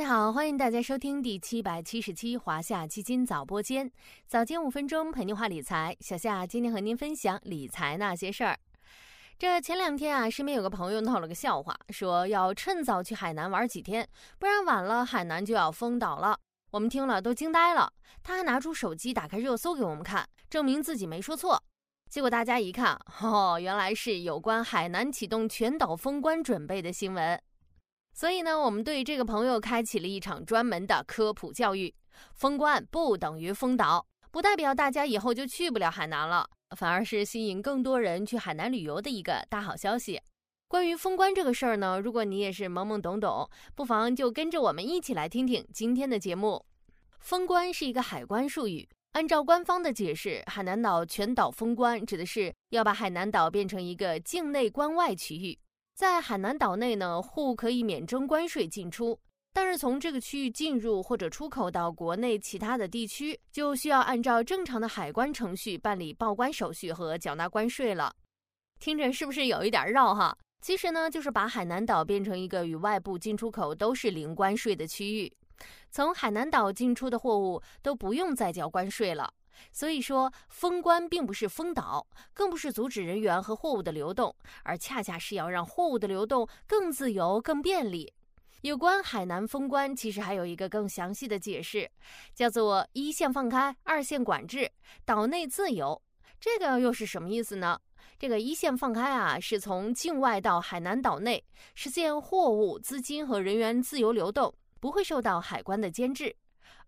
大家好，欢迎大家收听第七百七十期华夏基金早播间，早间五分钟陪您话理财。小夏今天和您分享理财那些事儿。这前两天啊，身边有个朋友闹了个笑话，说要趁早去海南玩几天，不然晚了海南就要封岛了。我们听了都惊呆了，他还拿出手机打开热搜给我们看，证明自己没说错。结果大家一看，哦，原来是有关海南启动全岛封关准备的新闻。所以呢，我们对这个朋友开启了一场专门的科普教育。封关不等于封岛，不代表大家以后就去不了海南了，反而是吸引更多人去海南旅游的一个大好消息。关于封关这个事儿呢，如果你也是懵懵懂懂，不妨就跟着我们一起来听听今天的节目。封关是一个海关术语，按照官方的解释，海南岛全岛封关指的是要把海南岛变成一个境内关外区域。在海南岛内呢，货物可以免征关税进出，但是从这个区域进入或者出口到国内其他的地区，就需要按照正常的海关程序办理报关手续和缴纳关税了。听着是不是有一点绕哈？其实呢，就是把海南岛变成一个与外部进出口都是零关税的区域，从海南岛进出的货物都不用再交关税了。所以说，封关并不是封岛，更不是阻止人员和货物的流动，而恰恰是要让货物的流动更自由、更便利。有关海南封关，其实还有一个更详细的解释，叫做一线放开，二线管制，岛内自由。这个又是什么意思呢？这个一线放开啊，是从境外到海南岛内，实现货物、资金和人员自由流动，不会受到海关的监制。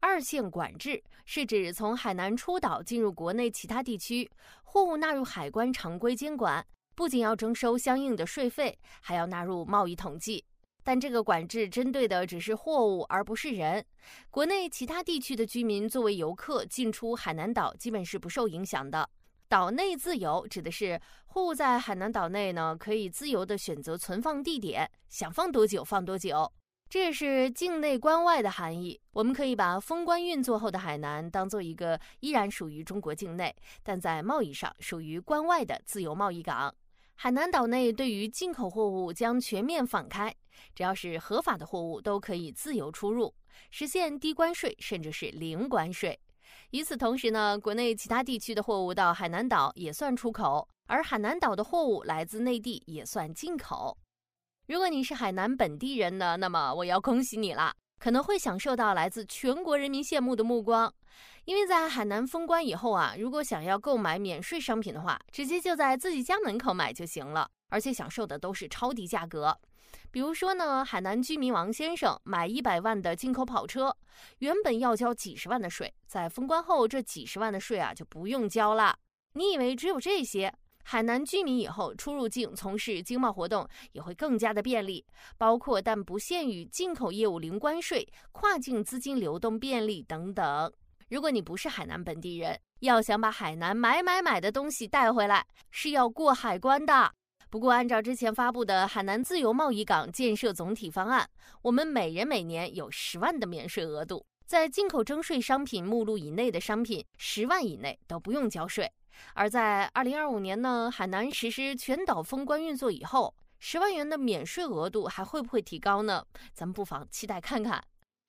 二线管制是指从海南出岛进入国内其他地区，货物纳入海关常规监管，不仅要征收相应的税费，还要纳入贸易统计。但这个管制针对的只是货物，而不是人。国内其他地区的居民作为游客进出海南岛，基本是不受影响的。岛内自由指的是货物在海南岛内呢，可以自由的选择存放地点，想放多久放多久。这是境内关外的含义。我们可以把封关运作后的海南当做一个依然属于中国境内，但在贸易上属于关外的自由贸易港。海南岛内对于进口货物将全面放开，只要是合法的货物都可以自由出入，实现低关税甚至是零关税。与此同时呢，国内其他地区的货物到海南岛也算出口，而海南岛的货物来自内地也算进口。如果你是海南本地人呢，那么我要恭喜你了，可能会享受到来自全国人民羡慕的目光，因为在海南封关以后啊，如果想要购买免税商品的话，直接就在自己家门口买就行了，而且享受的都是超低价格。比如说呢，海南居民王先生买一百万的进口跑车，原本要交几十万的税，在封关后这几十万的税啊就不用交了。你以为只有这些？海南居民以后出入境从事经贸活动也会更加的便利，包括但不限于进口业务零关税、跨境资金流动便利等等。如果你不是海南本地人，要想把海南买买买的东西带回来，是要过海关的。不过，按照之前发布的海南自由贸易港建设总体方案，我们每人每年有十万的免税额度，在进口征税商品目录以内的商品，十万以内都不用交税。而在二零二五年呢，海南实施全岛封关运作以后，十万元的免税额度还会不会提高呢？咱们不妨期待看看。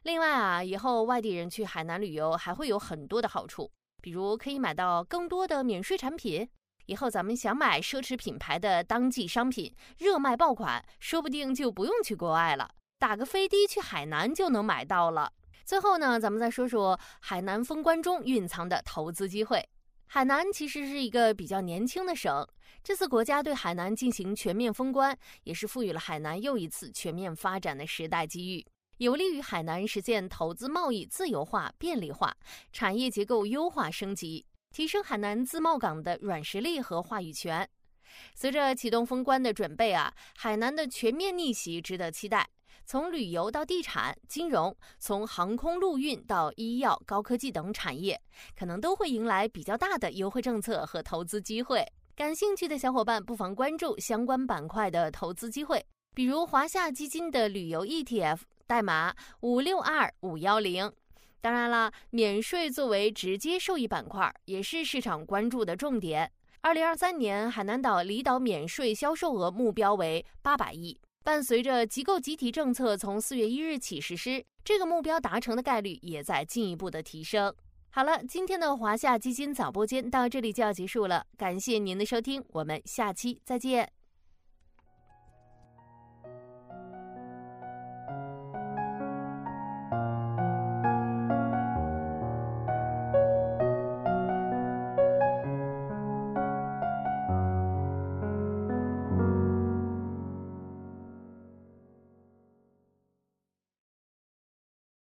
另外啊，以后外地人去海南旅游还会有很多的好处，比如可以买到更多的免税产品。以后咱们想买奢侈品牌的当季商品，热卖爆款，说不定就不用去国外了，打个飞的去海南就能买到了。最后呢，咱们再说说海南封关中蕴藏的投资机会。海南其实是一个比较年轻的省，这次国家对海南进行全面封关，也是赋予了海南又一次全面发展的时代机遇，有利于海南实现投资贸易自由化、便利化，产业结构优化升级，提升海南自贸港的软实力和话语权。随着启动封关的准备啊，海南的全面逆袭值得期待。从旅游到地产、金融，从航空陆运到医药、高科技等产业，可能都会迎来比较大的优惠政策和投资机会。感兴趣的小伙伴不妨关注相关板块的投资机会，比如华夏基金的旅游 ETF，代码五六二五幺零。当然了，免税作为直接受益板块，也是市场关注的重点。二零二三年海南岛离岛免税销售额目标为八百亿。伴随着机构集体政策从四月一日起实施，这个目标达成的概率也在进一步的提升。好了，今天的华夏基金早播间到这里就要结束了，感谢您的收听，我们下期再见。